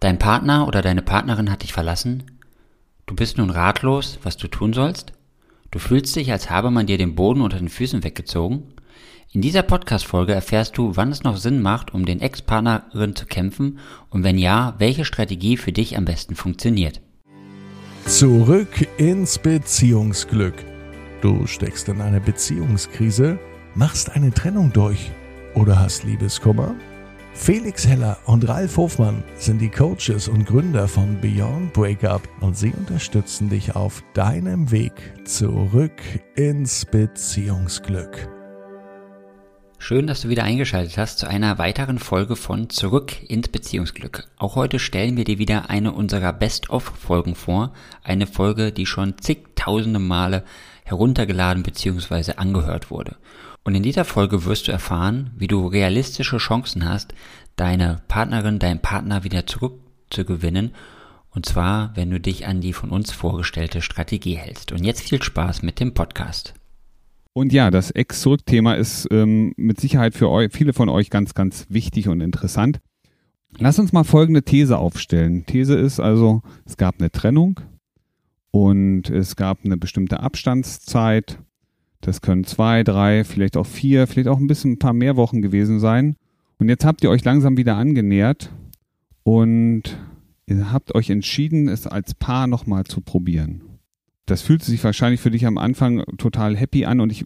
Dein Partner oder deine Partnerin hat dich verlassen. Du bist nun ratlos, was du tun sollst. Du fühlst dich, als habe man dir den Boden unter den Füßen weggezogen. In dieser Podcast-Folge erfährst du, wann es noch Sinn macht, um den Ex-Partnerin zu kämpfen und wenn ja, welche Strategie für dich am besten funktioniert. Zurück ins Beziehungsglück. Du steckst in einer Beziehungskrise, machst eine Trennung durch oder hast Liebeskummer? Felix Heller und Ralf Hofmann sind die Coaches und Gründer von Beyond Breakup und sie unterstützen dich auf deinem Weg zurück ins Beziehungsglück. Schön, dass du wieder eingeschaltet hast zu einer weiteren Folge von Zurück ins Beziehungsglück. Auch heute stellen wir dir wieder eine unserer Best-of-Folgen vor. Eine Folge, die schon zigtausende Male heruntergeladen bzw. angehört wurde. Und in dieser Folge wirst du erfahren, wie du realistische Chancen hast, deine Partnerin, deinen Partner wieder zurückzugewinnen. Und zwar, wenn du dich an die von uns vorgestellte Strategie hältst. Und jetzt viel Spaß mit dem Podcast. Und ja, das Ex-Zurück-Thema ist ähm, mit Sicherheit für euch, viele von euch ganz, ganz wichtig und interessant. Lass uns mal folgende These aufstellen. These ist also, es gab eine Trennung und es gab eine bestimmte Abstandszeit das können zwei, drei, vielleicht auch vier, vielleicht auch ein bisschen ein paar mehr Wochen gewesen sein. Und jetzt habt ihr euch langsam wieder angenähert und ihr habt euch entschieden, es als Paar nochmal zu probieren. Das fühlt sich wahrscheinlich für dich am Anfang total happy an und ich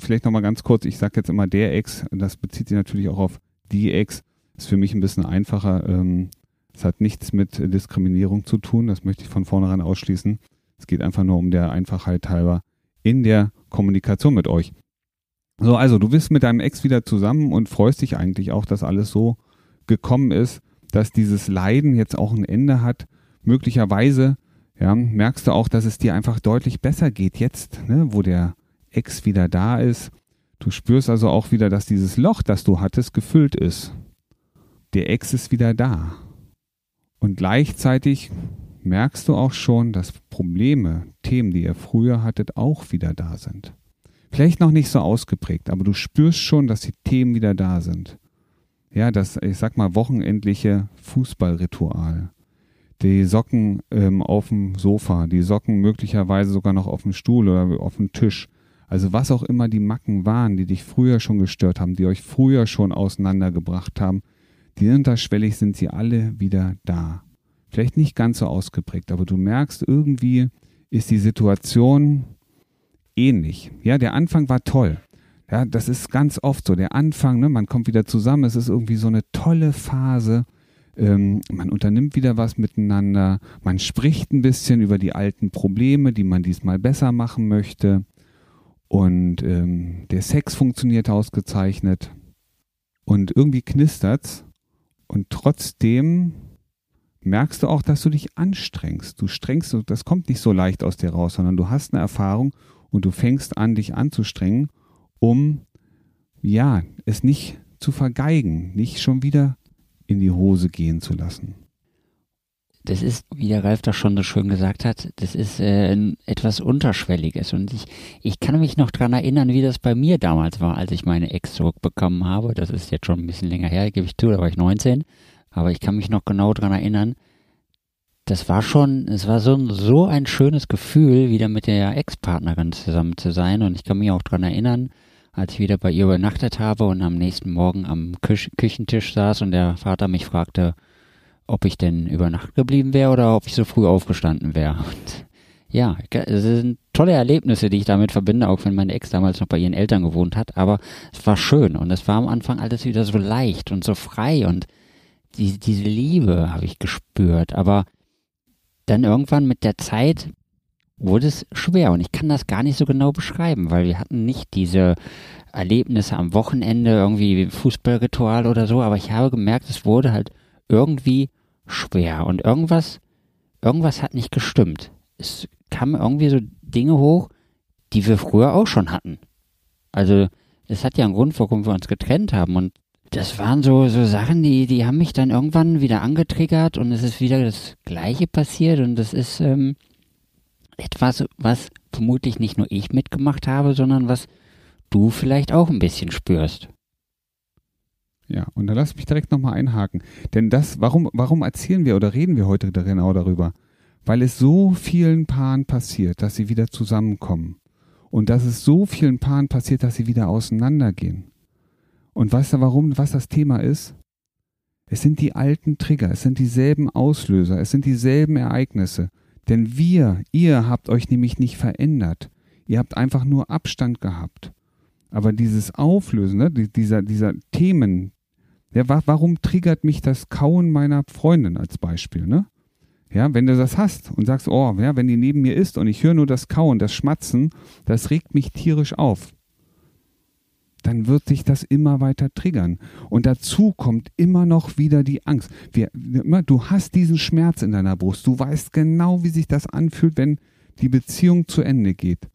vielleicht nochmal ganz kurz, ich sage jetzt immer der Ex, das bezieht sich natürlich auch auf die Ex, ist für mich ein bisschen einfacher. Ähm, es hat nichts mit Diskriminierung zu tun, das möchte ich von vornherein ausschließen. Es geht einfach nur um der Einfachheit halber in der Kommunikation mit euch. So, also du bist mit deinem Ex wieder zusammen und freust dich eigentlich auch, dass alles so gekommen ist, dass dieses Leiden jetzt auch ein Ende hat. Möglicherweise ja, merkst du auch, dass es dir einfach deutlich besser geht jetzt, ne, wo der Ex wieder da ist. Du spürst also auch wieder, dass dieses Loch, das du hattest, gefüllt ist. Der Ex ist wieder da. Und gleichzeitig merkst du auch schon, dass Probleme, Themen, die ihr früher hattet, auch wieder da sind. Vielleicht noch nicht so ausgeprägt, aber du spürst schon, dass die Themen wieder da sind. Ja, das, ich sag mal, wochenendliche Fußballritual. Die Socken ähm, auf dem Sofa, die Socken möglicherweise sogar noch auf dem Stuhl oder auf dem Tisch. Also was auch immer die Macken waren, die dich früher schon gestört haben, die euch früher schon auseinandergebracht haben, die unterschwellig sind sie alle wieder da. Vielleicht nicht ganz so ausgeprägt, aber du merkst, irgendwie ist die Situation ähnlich. Ja, der Anfang war toll. Ja, das ist ganz oft so. Der Anfang, ne, man kommt wieder zusammen, es ist irgendwie so eine tolle Phase. Ähm, man unternimmt wieder was miteinander, man spricht ein bisschen über die alten Probleme, die man diesmal besser machen möchte. Und ähm, der Sex funktioniert ausgezeichnet. Und irgendwie knistert's. Und trotzdem merkst du auch, dass du dich anstrengst. Du strengst, das kommt nicht so leicht aus dir raus, sondern du hast eine Erfahrung und du fängst an, dich anzustrengen, um, ja, es nicht zu vergeigen, nicht schon wieder in die Hose gehen zu lassen. Das ist, wie der Ralf das schon so schön gesagt hat, das ist äh, etwas Unterschwelliges. Und ich, ich kann mich noch dran erinnern, wie das bei mir damals war, als ich meine Ex zurückbekommen habe. Das ist jetzt schon ein bisschen länger her, gebe ich zu, da war ich 19. Aber ich kann mich noch genau daran erinnern, das war schon, es war so, so ein schönes Gefühl, wieder mit der Ex-Partnerin zusammen zu sein. Und ich kann mich auch daran erinnern, als ich wieder bei ihr übernachtet habe und am nächsten Morgen am Küch Küchentisch saß und der Vater mich fragte, ob ich denn über Nacht geblieben wäre oder ob ich so früh aufgestanden wäre. Und ja, es sind tolle Erlebnisse, die ich damit verbinde, auch wenn meine Ex damals noch bei ihren Eltern gewohnt hat. Aber es war schön und es war am Anfang alles wieder so leicht und so frei und die, diese Liebe habe ich gespürt. Aber dann irgendwann mit der Zeit wurde es schwer und ich kann das gar nicht so genau beschreiben, weil wir hatten nicht diese Erlebnisse am Wochenende, irgendwie Fußballritual oder so, aber ich habe gemerkt, es wurde halt irgendwie schwer und irgendwas, irgendwas hat nicht gestimmt. Es kamen irgendwie so Dinge hoch, die wir früher auch schon hatten. Also, es hat ja einen Grund, warum wir uns getrennt haben und das waren so, so Sachen, die, die haben mich dann irgendwann wieder angetriggert und es ist wieder das Gleiche passiert und das ist ähm, etwas, was vermutlich nicht nur ich mitgemacht habe, sondern was du vielleicht auch ein bisschen spürst. Ja, und da lass mich direkt nochmal einhaken. Denn das, warum, warum erzählen wir oder reden wir heute genau darüber? Weil es so vielen Paaren passiert, dass sie wieder zusammenkommen. Und dass es so vielen Paaren passiert, dass sie wieder auseinandergehen. Und weißt du, warum, was das Thema ist? Es sind die alten Trigger, es sind dieselben Auslöser, es sind dieselben Ereignisse. Denn wir, ihr habt euch nämlich nicht verändert. Ihr habt einfach nur Abstand gehabt. Aber dieses Auflösen, ne, dieser, dieser Themen, ja, warum triggert mich das Kauen meiner Freundin als Beispiel, ne? Ja, wenn du das hast und sagst, oh, ja, wenn die neben mir ist und ich höre nur das Kauen, das Schmatzen, das regt mich tierisch auf. Dann wird sich das immer weiter triggern. Und dazu kommt immer noch wieder die Angst. Wir, du hast diesen Schmerz in deiner Brust. Du weißt genau, wie sich das anfühlt, wenn die Beziehung zu Ende geht.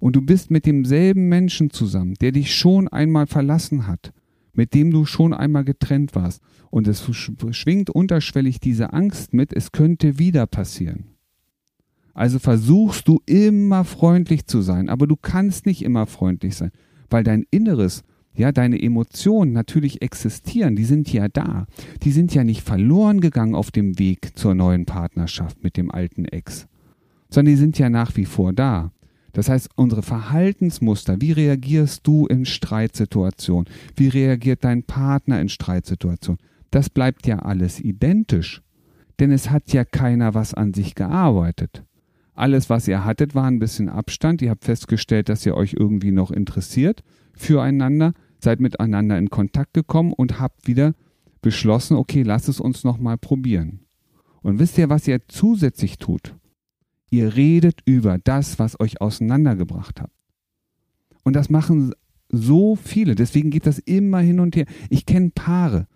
Und du bist mit demselben Menschen zusammen, der dich schon einmal verlassen hat mit dem du schon einmal getrennt warst. Und es schwingt unterschwellig diese Angst mit, es könnte wieder passieren. Also versuchst du immer freundlich zu sein, aber du kannst nicht immer freundlich sein, weil dein Inneres, ja, deine Emotionen natürlich existieren, die sind ja da. Die sind ja nicht verloren gegangen auf dem Weg zur neuen Partnerschaft mit dem alten Ex, sondern die sind ja nach wie vor da. Das heißt, unsere Verhaltensmuster, wie reagierst du in Streitsituationen, wie reagiert dein Partner in Streitsituationen, das bleibt ja alles identisch. Denn es hat ja keiner was an sich gearbeitet. Alles, was ihr hattet, war ein bisschen Abstand. Ihr habt festgestellt, dass ihr euch irgendwie noch interessiert füreinander, seid miteinander in Kontakt gekommen und habt wieder beschlossen, okay, lass es uns nochmal probieren. Und wisst ihr, was ihr zusätzlich tut? Ihr redet über das, was euch auseinandergebracht hat. Und das machen so viele. Deswegen geht das immer hin und her. Ich kenne Paare,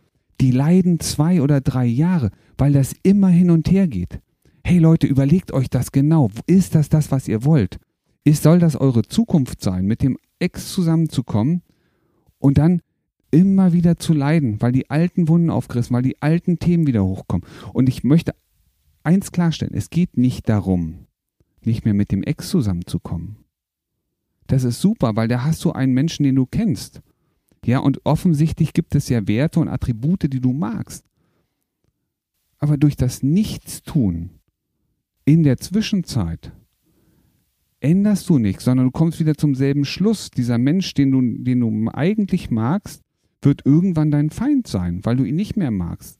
die leiden zwei oder drei Jahre, weil das immer hin und her geht. Hey Leute, überlegt euch das genau. Ist das das, was ihr wollt? Ist, soll das eure Zukunft sein, mit dem Ex zusammenzukommen und dann immer wieder zu leiden, weil die alten Wunden aufgerissen, weil die alten Themen wieder hochkommen. Und ich möchte eins klarstellen, es geht nicht darum, nicht mehr mit dem Ex zusammenzukommen. Das ist super, weil da hast du einen Menschen, den du kennst. Ja, und offensichtlich gibt es ja Werte und Attribute, die du magst. Aber durch das Nichtstun in der Zwischenzeit änderst du nichts, sondern du kommst wieder zum selben Schluss. Dieser Mensch, den du, den du eigentlich magst, wird irgendwann dein Feind sein, weil du ihn nicht mehr magst.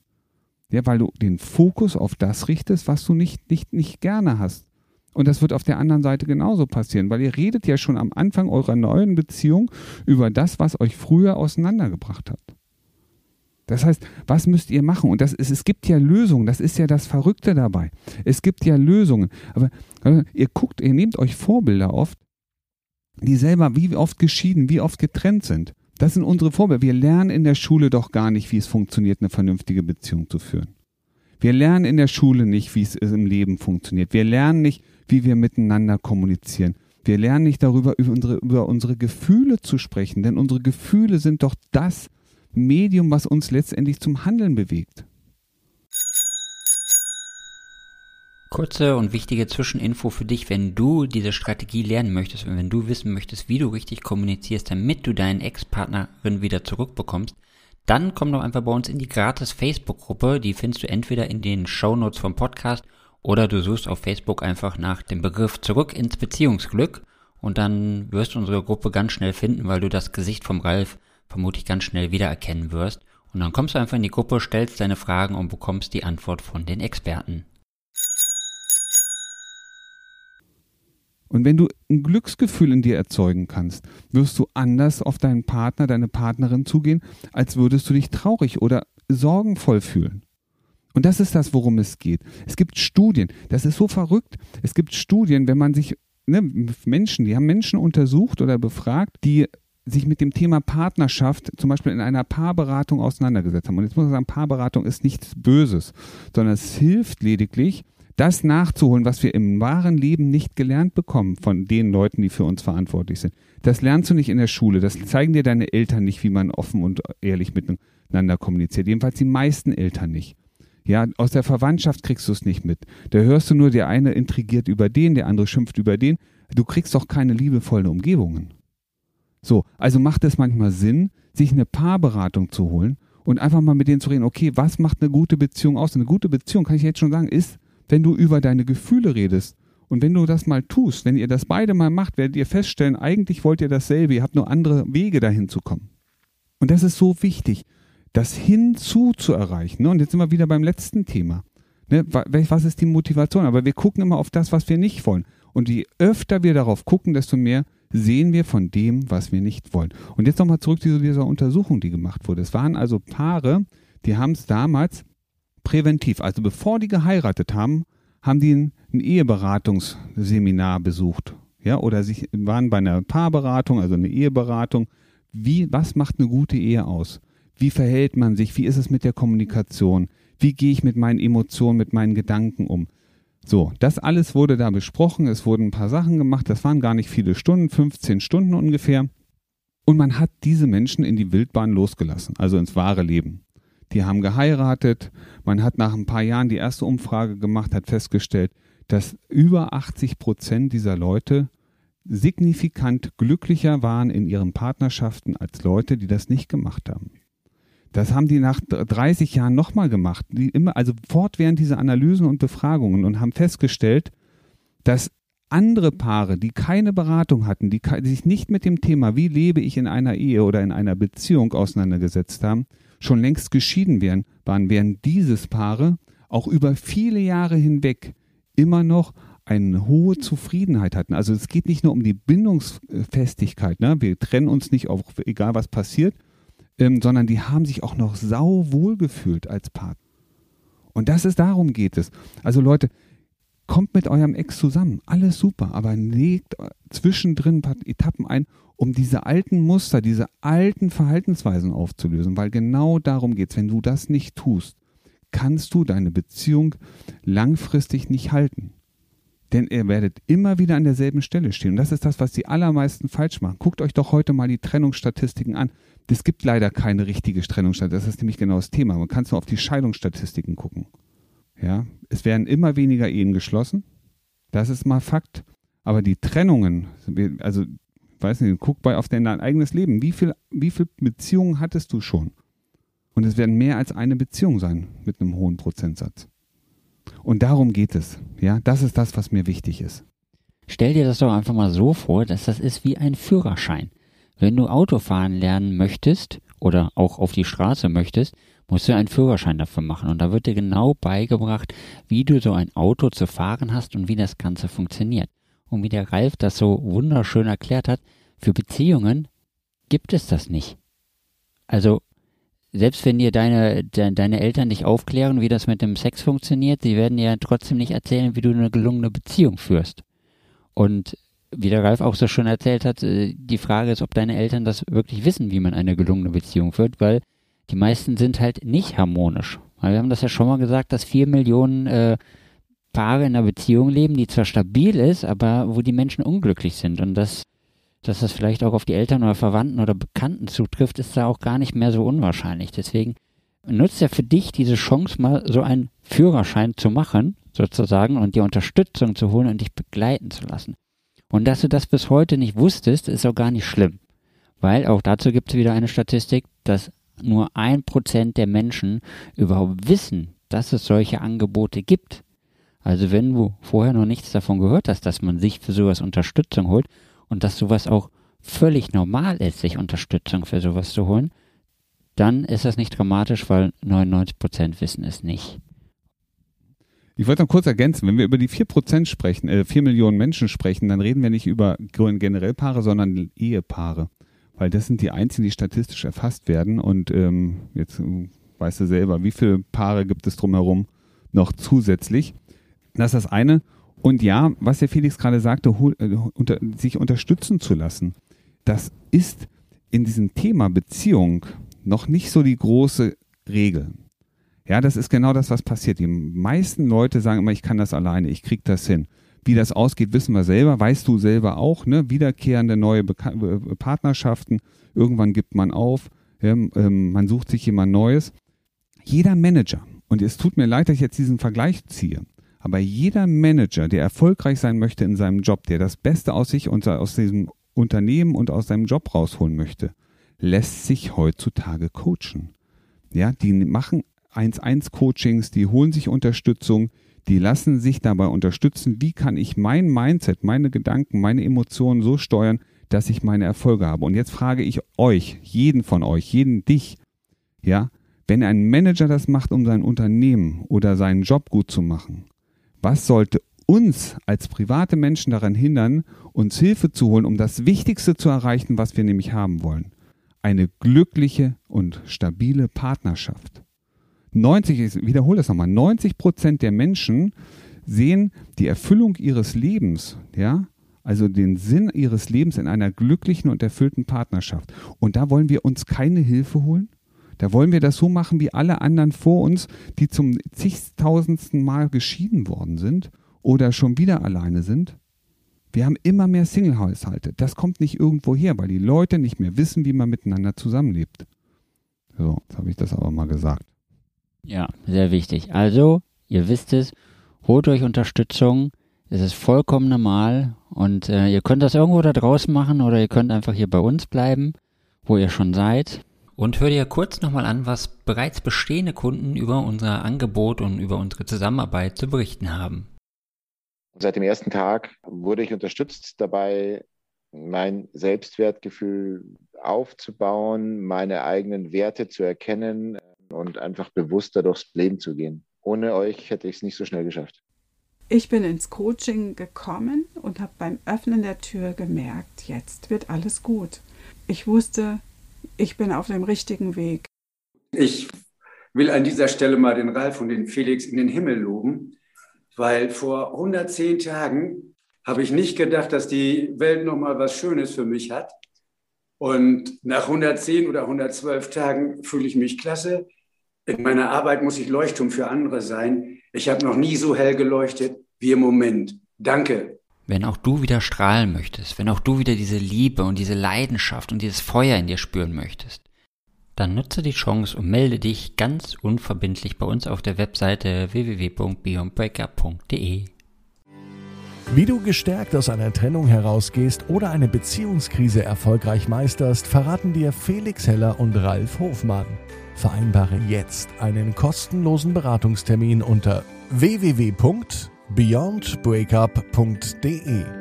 Ja, weil du den Fokus auf das richtest, was du nicht, nicht, nicht gerne hast. Und das wird auf der anderen Seite genauso passieren, weil ihr redet ja schon am Anfang eurer neuen Beziehung über das, was euch früher auseinandergebracht hat. Das heißt, was müsst ihr machen? Und das ist, es gibt ja Lösungen, das ist ja das Verrückte dabei. Es gibt ja Lösungen. Aber also, ihr guckt, ihr nehmt euch Vorbilder oft, die selber wie oft geschieden, wie oft getrennt sind. Das sind unsere Vorbilder. Wir lernen in der Schule doch gar nicht, wie es funktioniert, eine vernünftige Beziehung zu führen. Wir lernen in der Schule nicht, wie es im Leben funktioniert. Wir lernen nicht, wie wir miteinander kommunizieren. Wir lernen nicht darüber, über unsere, über unsere Gefühle zu sprechen, denn unsere Gefühle sind doch das Medium, was uns letztendlich zum Handeln bewegt. Kurze und wichtige Zwischeninfo für dich, wenn du diese Strategie lernen möchtest und wenn du wissen möchtest, wie du richtig kommunizierst, damit du deinen Ex-Partnerin wieder zurückbekommst, dann komm doch einfach bei uns in die gratis Facebook-Gruppe. Die findest du entweder in den Show Notes vom Podcast oder du suchst auf Facebook einfach nach dem Begriff zurück ins Beziehungsglück und dann wirst du unsere Gruppe ganz schnell finden, weil du das Gesicht vom Ralf vermutlich ganz schnell wiedererkennen wirst. Und dann kommst du einfach in die Gruppe, stellst deine Fragen und bekommst die Antwort von den Experten. Und wenn du ein Glücksgefühl in dir erzeugen kannst, wirst du anders auf deinen Partner, deine Partnerin zugehen, als würdest du dich traurig oder sorgenvoll fühlen. Und das ist das, worum es geht. Es gibt Studien, das ist so verrückt. Es gibt Studien, wenn man sich, ne, Menschen, die haben Menschen untersucht oder befragt, die sich mit dem Thema Partnerschaft zum Beispiel in einer Paarberatung auseinandergesetzt haben. Und jetzt muss man sagen, Paarberatung ist nichts Böses, sondern es hilft lediglich, das nachzuholen, was wir im wahren Leben nicht gelernt bekommen von den Leuten, die für uns verantwortlich sind. Das lernst du nicht in der Schule. Das zeigen dir deine Eltern nicht, wie man offen und ehrlich miteinander kommuniziert. Jedenfalls die meisten Eltern nicht. Ja, aus der Verwandtschaft kriegst du es nicht mit. Da hörst du nur, der eine intrigiert über den, der andere schimpft über den. Du kriegst doch keine liebevollen Umgebungen. So, also macht es manchmal Sinn, sich eine Paarberatung zu holen und einfach mal mit denen zu reden, okay, was macht eine gute Beziehung aus? Eine gute Beziehung, kann ich jetzt schon sagen, ist, wenn du über deine Gefühle redest. Und wenn du das mal tust, wenn ihr das beide mal macht, werdet ihr feststellen, eigentlich wollt ihr dasselbe, ihr habt nur andere Wege dahin zu kommen. Und das ist so wichtig, das hinzu zu erreichen. Und jetzt sind wir wieder beim letzten Thema. Ne, was ist die Motivation? Aber wir gucken immer auf das, was wir nicht wollen. Und je öfter wir darauf gucken, desto mehr sehen wir von dem, was wir nicht wollen. Und jetzt nochmal zurück zu dieser Untersuchung, die gemacht wurde. Es waren also Paare, die haben es damals präventiv, also bevor die geheiratet haben, haben die ein, ein Eheberatungsseminar besucht. Ja, oder sich, waren bei einer Paarberatung, also eine Eheberatung. Wie, was macht eine gute Ehe aus? Wie verhält man sich? Wie ist es mit der Kommunikation? Wie gehe ich mit meinen Emotionen, mit meinen Gedanken um? So, das alles wurde da besprochen. Es wurden ein paar Sachen gemacht. Das waren gar nicht viele Stunden, 15 Stunden ungefähr. Und man hat diese Menschen in die Wildbahn losgelassen, also ins wahre Leben. Die haben geheiratet. Man hat nach ein paar Jahren die erste Umfrage gemacht, hat festgestellt, dass über 80 Prozent dieser Leute signifikant glücklicher waren in ihren Partnerschaften als Leute, die das nicht gemacht haben. Das haben die nach 30 Jahren nochmal gemacht, die immer, also fortwährend diese Analysen und Befragungen und haben festgestellt, dass andere Paare, die keine Beratung hatten, die, sich nicht mit dem Thema, wie lebe ich in einer Ehe oder in einer Beziehung auseinandergesetzt haben, schon längst geschieden wären, waren, während dieses Paare auch über viele Jahre hinweg immer noch eine hohe Zufriedenheit hatten. Also es geht nicht nur um die Bindungsfestigkeit, ne? wir trennen uns nicht, auf, egal was passiert, ähm, sondern die haben sich auch noch sau wohl gefühlt als Partner. Und das ist, darum geht es. Also Leute, kommt mit eurem Ex zusammen, alles super, aber legt zwischendrin ein paar Etappen ein, um diese alten Muster, diese alten Verhaltensweisen aufzulösen, weil genau darum geht es. Wenn du das nicht tust, kannst du deine Beziehung langfristig nicht halten. Denn ihr werdet immer wieder an derselben Stelle stehen. Und das ist das, was die allermeisten falsch machen. Guckt euch doch heute mal die Trennungsstatistiken an. Es gibt leider keine richtige Trennungsstatistik. Das ist nämlich genau das Thema. Man kann nur auf die Scheidungsstatistiken gucken. Ja, es werden immer weniger Ehen geschlossen. Das ist mal Fakt. Aber die Trennungen, also, weiß nicht, guck bei auf dein eigenes Leben. Wie viel, wie viel Beziehungen hattest du schon? Und es werden mehr als eine Beziehung sein mit einem hohen Prozentsatz. Und darum geht es. Ja, das ist das, was mir wichtig ist. Stell dir das doch einfach mal so vor, dass das ist wie ein Führerschein. Wenn du Autofahren lernen möchtest oder auch auf die Straße möchtest, musst du einen Führerschein dafür machen. Und da wird dir genau beigebracht, wie du so ein Auto zu fahren hast und wie das Ganze funktioniert. Und wie der Ralf das so wunderschön erklärt hat, für Beziehungen gibt es das nicht. Also selbst wenn dir deine, de, deine Eltern dich aufklären, wie das mit dem Sex funktioniert, sie werden dir ja trotzdem nicht erzählen, wie du eine gelungene Beziehung führst. Und wie der Ralf auch so schön erzählt hat, äh, die Frage ist, ob deine Eltern das wirklich wissen, wie man eine gelungene Beziehung führt, weil die meisten sind halt nicht harmonisch. Weil wir haben das ja schon mal gesagt, dass vier Millionen äh, Paare in einer Beziehung leben, die zwar stabil ist, aber wo die Menschen unglücklich sind. Und das dass das vielleicht auch auf die Eltern oder Verwandten oder Bekannten zutrifft, ist da auch gar nicht mehr so unwahrscheinlich. Deswegen nutzt ja für dich diese Chance, mal so einen Führerschein zu machen, sozusagen, und dir Unterstützung zu holen und dich begleiten zu lassen. Und dass du das bis heute nicht wusstest, ist auch gar nicht schlimm. Weil auch dazu gibt es wieder eine Statistik, dass nur ein Prozent der Menschen überhaupt wissen, dass es solche Angebote gibt. Also wenn du vorher noch nichts davon gehört hast, dass man sich für sowas Unterstützung holt und dass sowas auch völlig normal ist, sich Unterstützung für sowas zu holen, dann ist das nicht dramatisch, weil 99 Prozent wissen es nicht. Ich wollte noch kurz ergänzen, wenn wir über die 4% sprechen, äh, 4 Millionen Menschen sprechen, dann reden wir nicht über generell Paare, sondern Ehepaare. Weil das sind die einzigen, die statistisch erfasst werden. Und ähm, jetzt äh, weißt du selber, wie viele Paare gibt es drumherum noch zusätzlich. Das ist das eine. Und ja, was der Felix gerade sagte, äh, sich unterstützen zu lassen, das ist in diesem Thema Beziehung noch nicht so die große Regel. Ja, das ist genau das, was passiert. Die meisten Leute sagen immer, ich kann das alleine, ich krieg das hin. Wie das ausgeht, wissen wir selber, weißt du selber auch, ne? Wiederkehrende neue Beka äh, Partnerschaften, irgendwann gibt man auf, ja, ähm, man sucht sich jemand Neues. Jeder Manager, und es tut mir leid, dass ich jetzt diesen Vergleich ziehe, aber jeder Manager, der erfolgreich sein möchte in seinem Job, der das Beste aus sich und aus diesem Unternehmen und aus seinem Job rausholen möchte, lässt sich heutzutage coachen. Ja, die machen 1-1-Coachings, die holen sich Unterstützung, die lassen sich dabei unterstützen, wie kann ich mein Mindset, meine Gedanken, meine Emotionen so steuern, dass ich meine Erfolge habe. Und jetzt frage ich euch, jeden von euch, jeden dich, ja, wenn ein Manager das macht, um sein Unternehmen oder seinen Job gut zu machen, was sollte uns als private Menschen daran hindern, uns Hilfe zu holen, um das Wichtigste zu erreichen, was wir nämlich haben wollen? Eine glückliche und stabile Partnerschaft. 90, ich wiederhole das nochmal, 90 Prozent der Menschen sehen die Erfüllung ihres Lebens, ja, also den Sinn ihres Lebens in einer glücklichen und erfüllten Partnerschaft. Und da wollen wir uns keine Hilfe holen? Da wollen wir das so machen wie alle anderen vor uns, die zum zigtausendsten Mal geschieden worden sind oder schon wieder alleine sind? Wir haben immer mehr Single-Haushalte. Das kommt nicht irgendwo her, weil die Leute nicht mehr wissen, wie man miteinander zusammenlebt. So, jetzt habe ich das aber mal gesagt. Ja, sehr wichtig. Also, ihr wisst es, holt euch Unterstützung. Es ist vollkommen normal und äh, ihr könnt das irgendwo da draußen machen oder ihr könnt einfach hier bei uns bleiben, wo ihr schon seid. Und hört ihr kurz nochmal an, was bereits bestehende Kunden über unser Angebot und über unsere Zusammenarbeit zu berichten haben. Seit dem ersten Tag wurde ich unterstützt dabei, mein Selbstwertgefühl aufzubauen, meine eigenen Werte zu erkennen und einfach bewusster durchs Leben zu gehen. Ohne euch hätte ich es nicht so schnell geschafft. Ich bin ins Coaching gekommen und habe beim Öffnen der Tür gemerkt, jetzt wird alles gut. Ich wusste, ich bin auf dem richtigen Weg. Ich will an dieser Stelle mal den Ralf und den Felix in den Himmel loben, weil vor 110 Tagen habe ich nicht gedacht, dass die Welt noch mal was Schönes für mich hat. Und nach 110 oder 112 Tagen fühle ich mich klasse. In meiner Arbeit muss ich Leuchtturm für andere sein. Ich habe noch nie so hell geleuchtet wie im Moment. Danke. Wenn auch du wieder strahlen möchtest, wenn auch du wieder diese Liebe und diese Leidenschaft und dieses Feuer in dir spüren möchtest, dann nutze die Chance und melde dich ganz unverbindlich bei uns auf der Webseite www.beyondbreakup.de. Wie du gestärkt aus einer Trennung herausgehst oder eine Beziehungskrise erfolgreich meisterst, verraten dir Felix Heller und Ralf Hofmann. Vereinbare jetzt einen kostenlosen Beratungstermin unter www.beyondbreakup.de beyondbreakup.de